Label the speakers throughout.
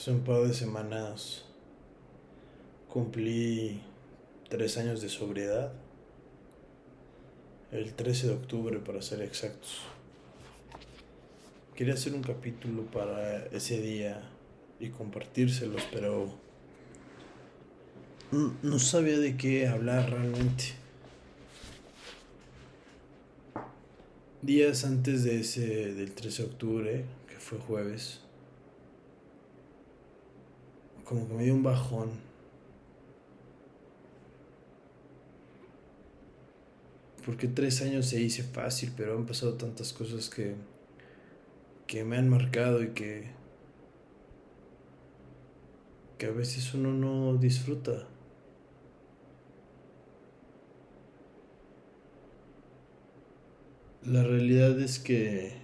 Speaker 1: Hace un par de semanas cumplí tres años de sobriedad. El 13 de octubre, para ser exactos. Quería hacer un capítulo para ese día y compartírselos, pero no sabía de qué hablar realmente. Días antes de ese del 13 de octubre, que fue jueves, como que me dio un bajón. Porque tres años se hice fácil, pero han pasado tantas cosas que, que me han marcado y que, que a veces uno no disfruta. La realidad es que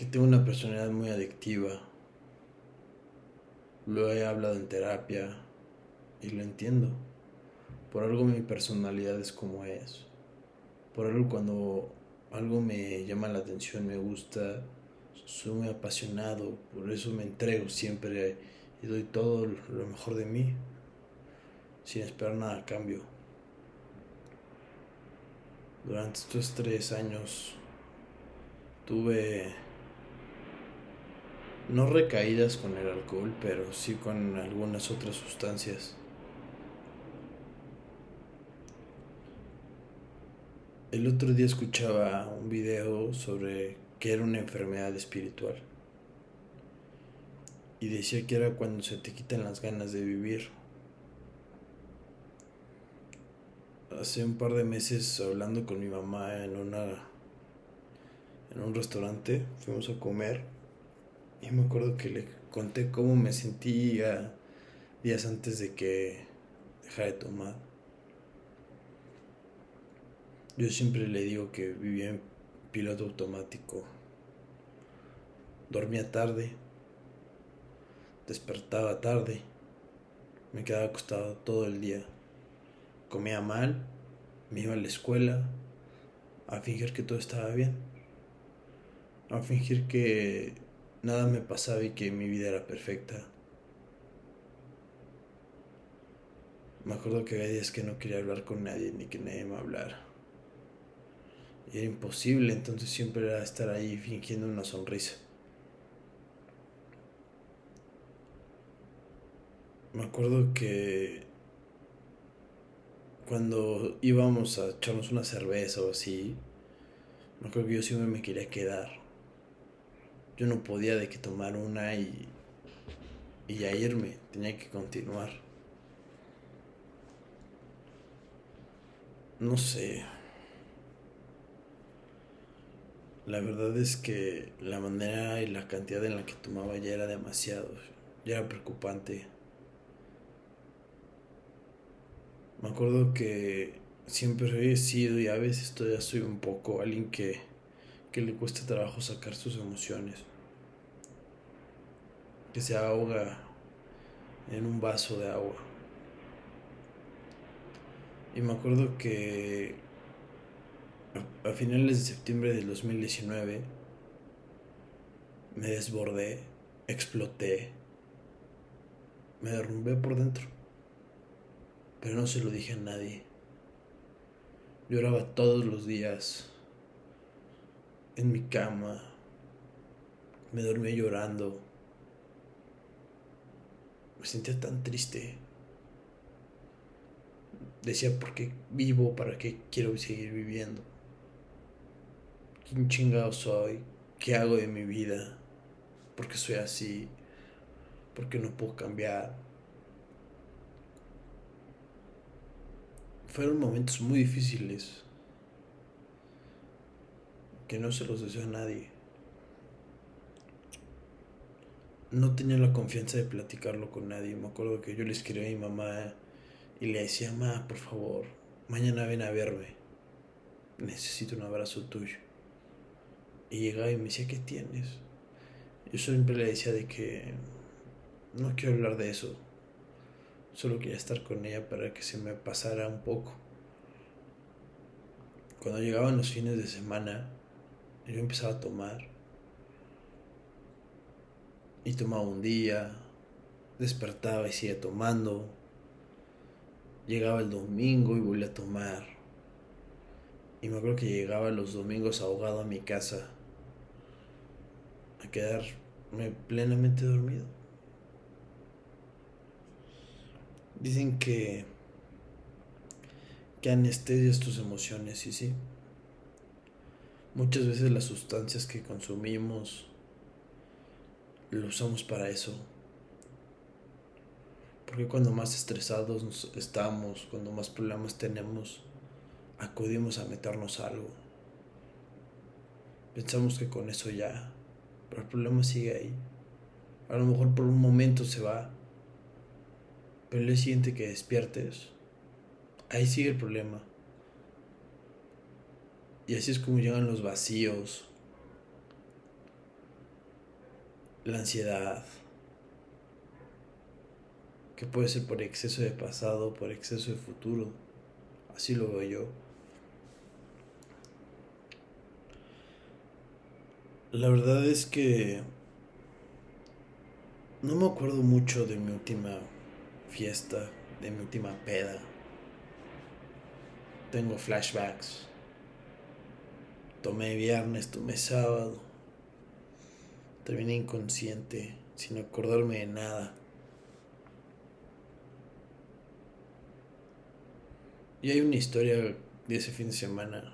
Speaker 1: que tengo una personalidad muy adictiva. Lo he hablado en terapia y lo entiendo. Por algo mi personalidad es como es. Por algo cuando algo me llama la atención, me gusta, soy muy apasionado, por eso me entrego siempre y doy todo lo mejor de mí, sin esperar nada a cambio. Durante estos tres años tuve no recaídas con el alcohol, pero sí con algunas otras sustancias. El otro día escuchaba un video sobre que era una enfermedad espiritual. Y decía que era cuando se te quitan las ganas de vivir. Hace un par de meses hablando con mi mamá en una en un restaurante, fuimos a comer y me acuerdo que le conté cómo me sentía días antes de que dejara de tomar. Yo siempre le digo que vivía en piloto automático. Dormía tarde, despertaba tarde, me quedaba acostado todo el día. Comía mal, me iba a la escuela a fingir que todo estaba bien, a fingir que nada me pasaba y que mi vida era perfecta. Me acuerdo que había días que no quería hablar con nadie ni que nadie me hablara. Y era imposible, entonces siempre era estar ahí fingiendo una sonrisa. Me acuerdo que cuando íbamos a echarnos una cerveza o así, me acuerdo que yo siempre me quería quedar yo no podía de que tomar una y, y ya irme, tenía que continuar. No sé. La verdad es que la manera y la cantidad en la que tomaba ya era demasiado, ya era preocupante. Me acuerdo que siempre he sido y a veces todavía soy un poco alguien que, que le cuesta trabajo sacar sus emociones que se ahoga en un vaso de agua. Y me acuerdo que a, finales de septiembre del 2019 me desbordé, exploté, me derrumbé por dentro. Pero no se lo dije a nadie. Lloraba todos los días en mi cama. Me dormía llorando me sentía tan triste. Decía, ¿por qué vivo? ¿Para qué quiero seguir viviendo? ¿Quién chingado soy? ¿Qué hago de mi vida? ¿Por qué soy así? ¿Por qué no puedo cambiar? Fueron momentos muy difíciles que no se los deseo a nadie no tenía la confianza de platicarlo con nadie. Me acuerdo que yo le escribí a mi mamá y le decía, mamá, por favor, mañana ven a verme. Necesito un abrazo tuyo. Y llegaba y me decía, ¿qué tienes? Yo siempre le decía de que no quiero hablar de eso. Solo quería estar con ella para que se me pasara un poco. Cuando llegaban los fines de semana, yo empezaba a tomar y tomaba un día, despertaba y seguía tomando. Llegaba el domingo y volvía a tomar. Y me acuerdo que llegaba los domingos ahogado a mi casa a quedarme plenamente dormido. Dicen que que anestesias tus emociones y sí. Muchas veces las sustancias que consumimos lo usamos para eso. Porque cuando más estresados estamos, cuando más problemas tenemos, acudimos a meternos algo. Pensamos que con eso ya, pero el problema sigue ahí. A lo mejor por un momento se va, pero el día siguiente que despiertes, ahí sigue el problema. Y así es como llegan los vacíos, la ansiedad, que puede ser por exceso de pasado, por exceso de futuro. Así lo veo yo. La verdad es que no me acuerdo mucho de mi última fiesta, de mi última peda. Tengo flashbacks. Tomé viernes, tomé sábado. Terminé inconsciente, sin acordarme de nada. Y hay una historia de ese fin de semana.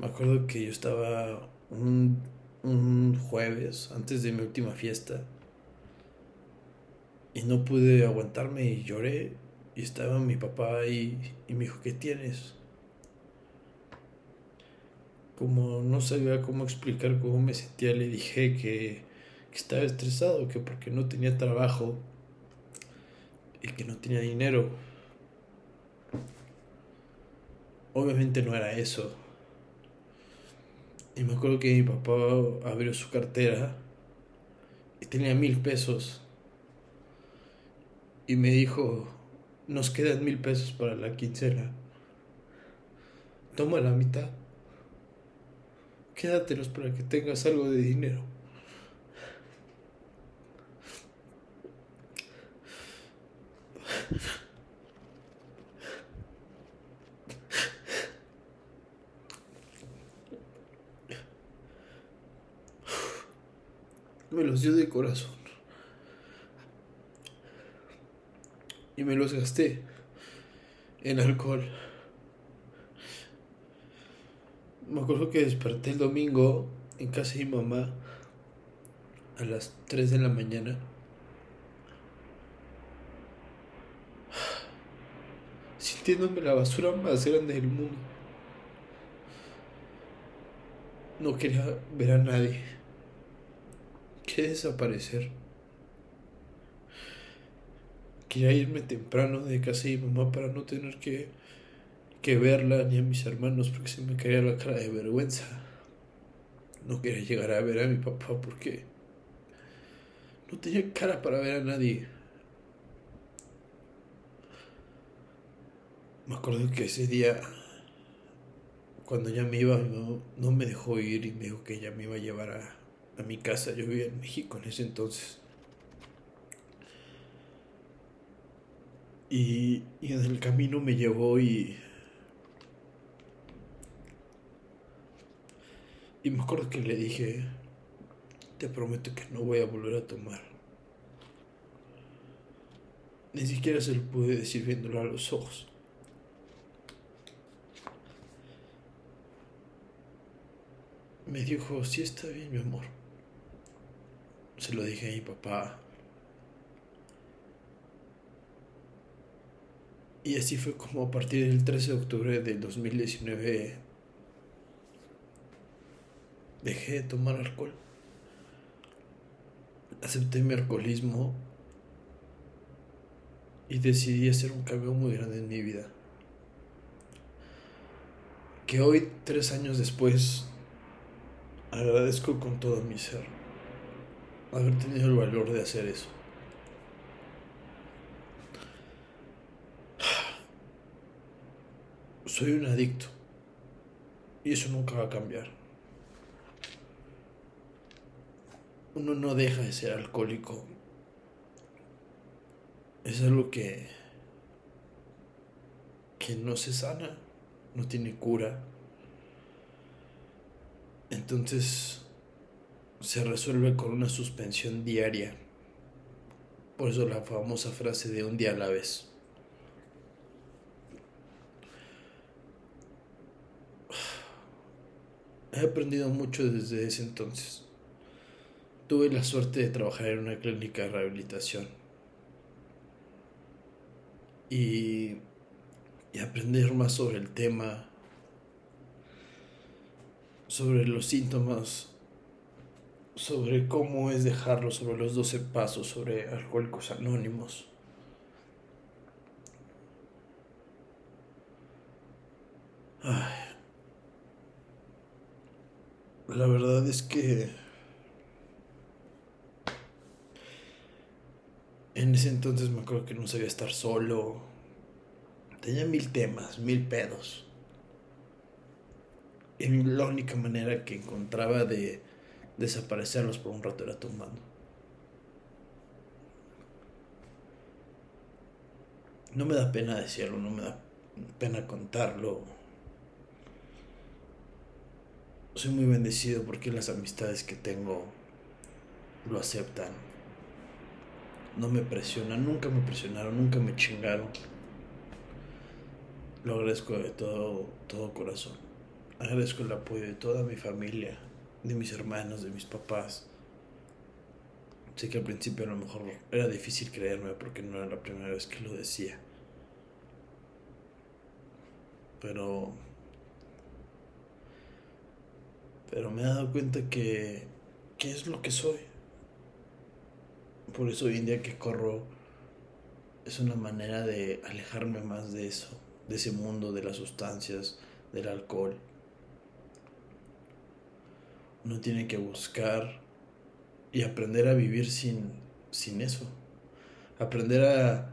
Speaker 1: Me acuerdo que yo estaba un, un jueves antes de mi última fiesta y no pude aguantarme y lloré y estaba mi papá ahí y me dijo, ¿qué tienes? Como no sabía cómo explicar cómo me sentía, le dije que, estaba estresado, que porque no tenía trabajo y que no tenía dinero. Obviamente no era eso. Y me acuerdo que mi papá abrió su cartera y tenía mil pesos. Y me dijo, nos quedan mil pesos para la quincena. Toma la mitad quédatelos para que tengas algo de dinero. Me los dio de corazón. Y me los gasté en alcohol. Me acuerdo que desperté el domingo en casa de mi mamá a las 3 de la mañana. Sintiéndome la basura más grande del mundo. No quería ver a nadie. Quería desaparecer. Quería irme temprano de casa de mi mamá para no tener que que verla ni a mis hermanos porque se me caía la cara de vergüenza. No quería llegar a ver a mi papá porque no tenía cara para ver a nadie. Me acuerdo que ese día, cuando ya me iba, no, me dejó ir y me dijo que ella me iba a llevar a, a mi casa. Yo vivía en México en ese entonces. Y, y en el camino me llevó y Y me acuerdo que le dije, te prometo que no voy a volver a tomar. Ni siquiera se lo pude decir viéndolo a los ojos. Me dijo, sí está bien, mi amor. Se lo dije a mi papá. Y así fue como a partir del 13 de octubre del 2019 dejé de tomar alcohol. Acepté mi alcoholismo y decidí hacer un cambio muy grande en mi vida. Que hoy, tres años después, agradezco con todo mi ser haber tenido el valor de hacer eso. Soy un adicto y eso nunca va a cambiar. Uno no deja de ser alcohólico. Es algo que que no se sana, no tiene cura. Entonces se resuelve con una suspensión diaria. Por eso la famosa frase de un día a la vez. He aprendido mucho desde ese entonces. Tuve la suerte de trabajar en una clínica de rehabilitación y, y aprender más sobre el tema, sobre los síntomas, sobre cómo es dejarlo, sobre los 12 pasos, sobre alcohólicos anónimos. La verdad es que en ese entonces me acuerdo que no sabía estar solo. Tenía mil temas, mil pedos. Y la única manera que encontraba de desaparecerlos por un rato era tomando. No me da pena decirlo, no me da pena contarlo soy muy bendecido porque las amistades que tengo lo aceptan. No me presionan, nunca me presionaron, nunca me chingaron. Lo agradezco de todo, todo corazón. Agradezco el apoyo de toda mi familia, de mis hermanos, de mis papás. Sé que al principio a lo mejor era difícil creerme porque no era la primera vez que lo decía. Pero pero me he dado cuenta que, ¿Qué es lo que soy. Por eso hoy en día que corro es una manera de alejarme más de eso, de ese mundo, de las sustancias, del alcohol. Uno tiene que buscar y aprender a vivir sin, sin eso. Aprender a,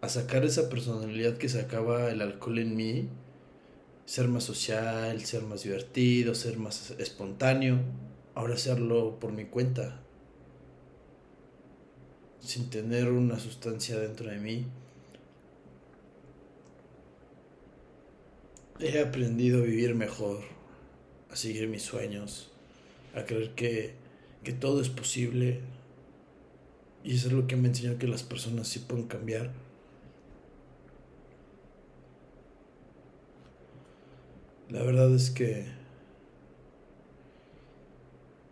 Speaker 1: a sacar esa personalidad que sacaba el alcohol en mí ser más social, ser más divertido, ser más espontáneo. Ahora hacerlo por mi cuenta, sin tener una sustancia dentro de mí. He aprendido a vivir mejor, a seguir mis sueños, a creer que, que todo es posible. Y eso es lo que me enseñó que las personas sí pueden cambiar La verdad es que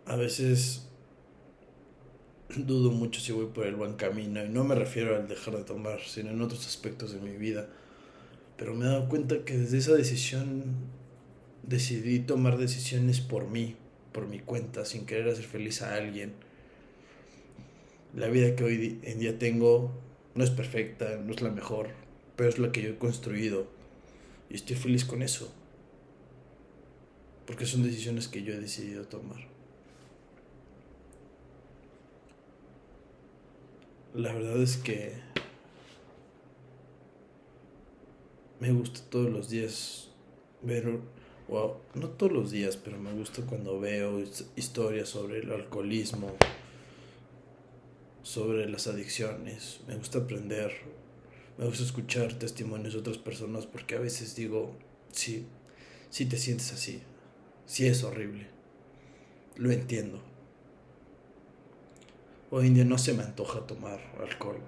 Speaker 1: a veces dudo mucho si voy por el buen camino y no me refiero al dejar de tomar, sino en otros aspectos de mi vida. Pero me he dado cuenta que desde esa decisión decidí tomar decisiones por mí, por mi cuenta, sin querer hacer feliz a alguien. La vida que hoy en día tengo no es perfecta, no es la mejor, pero es la que yo he construido y estoy feliz con eso porque son decisiones que yo he decidido tomar. La verdad es que me gusta todos los días ver, wow, no todos los días, pero me gusta cuando veo historias sobre el alcoholismo, sobre las adicciones, me gusta aprender, me gusta escuchar testimonios de otras personas porque a veces digo, sí, sí te sientes así, sí es horrible. Lo entiendo. Hoy en día no se me antoja tomar alcohol.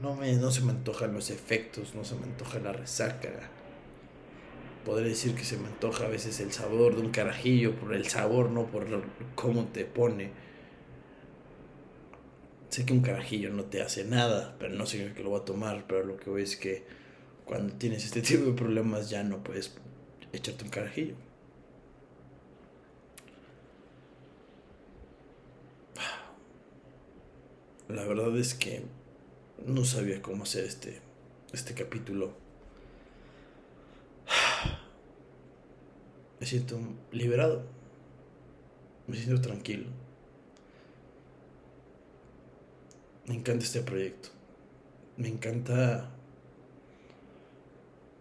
Speaker 1: No, me, no se me antojan los efectos, no se me antoja la resaca. Podría decir que se me antoja a veces el sabor de un carajillo por el sabor, no por cómo te pone. Sé que un carajillo no te hace nada, pero no significa que lo voy a tomar. Pero lo que voy es que cuando tienes este tipo de problemas ya no puedes echarte un carajillo. La verdad es que no sabía cómo hacer este, este capítulo. Me siento liberado. Me siento tranquilo. Me encanta este proyecto. Me encanta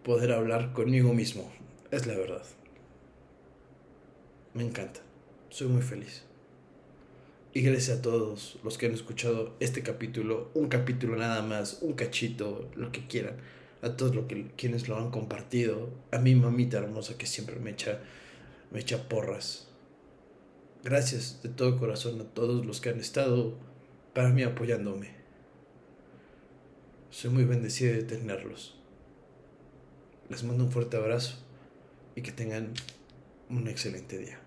Speaker 1: poder hablar conmigo mismo. Es la verdad. Me encanta. Soy muy feliz. Y gracias a todos los que han escuchado este capítulo, un capítulo nada más, un cachito, lo que quieran. A todos los que, quienes lo han compartido. A mi mamita hermosa que siempre me echa, me echa porras. Gracias de todo corazón a todos los que han estado para mí apoyándome. Soy muy bendecido de tenerlos. Les mando un fuerte abrazo y que tengan un excelente día.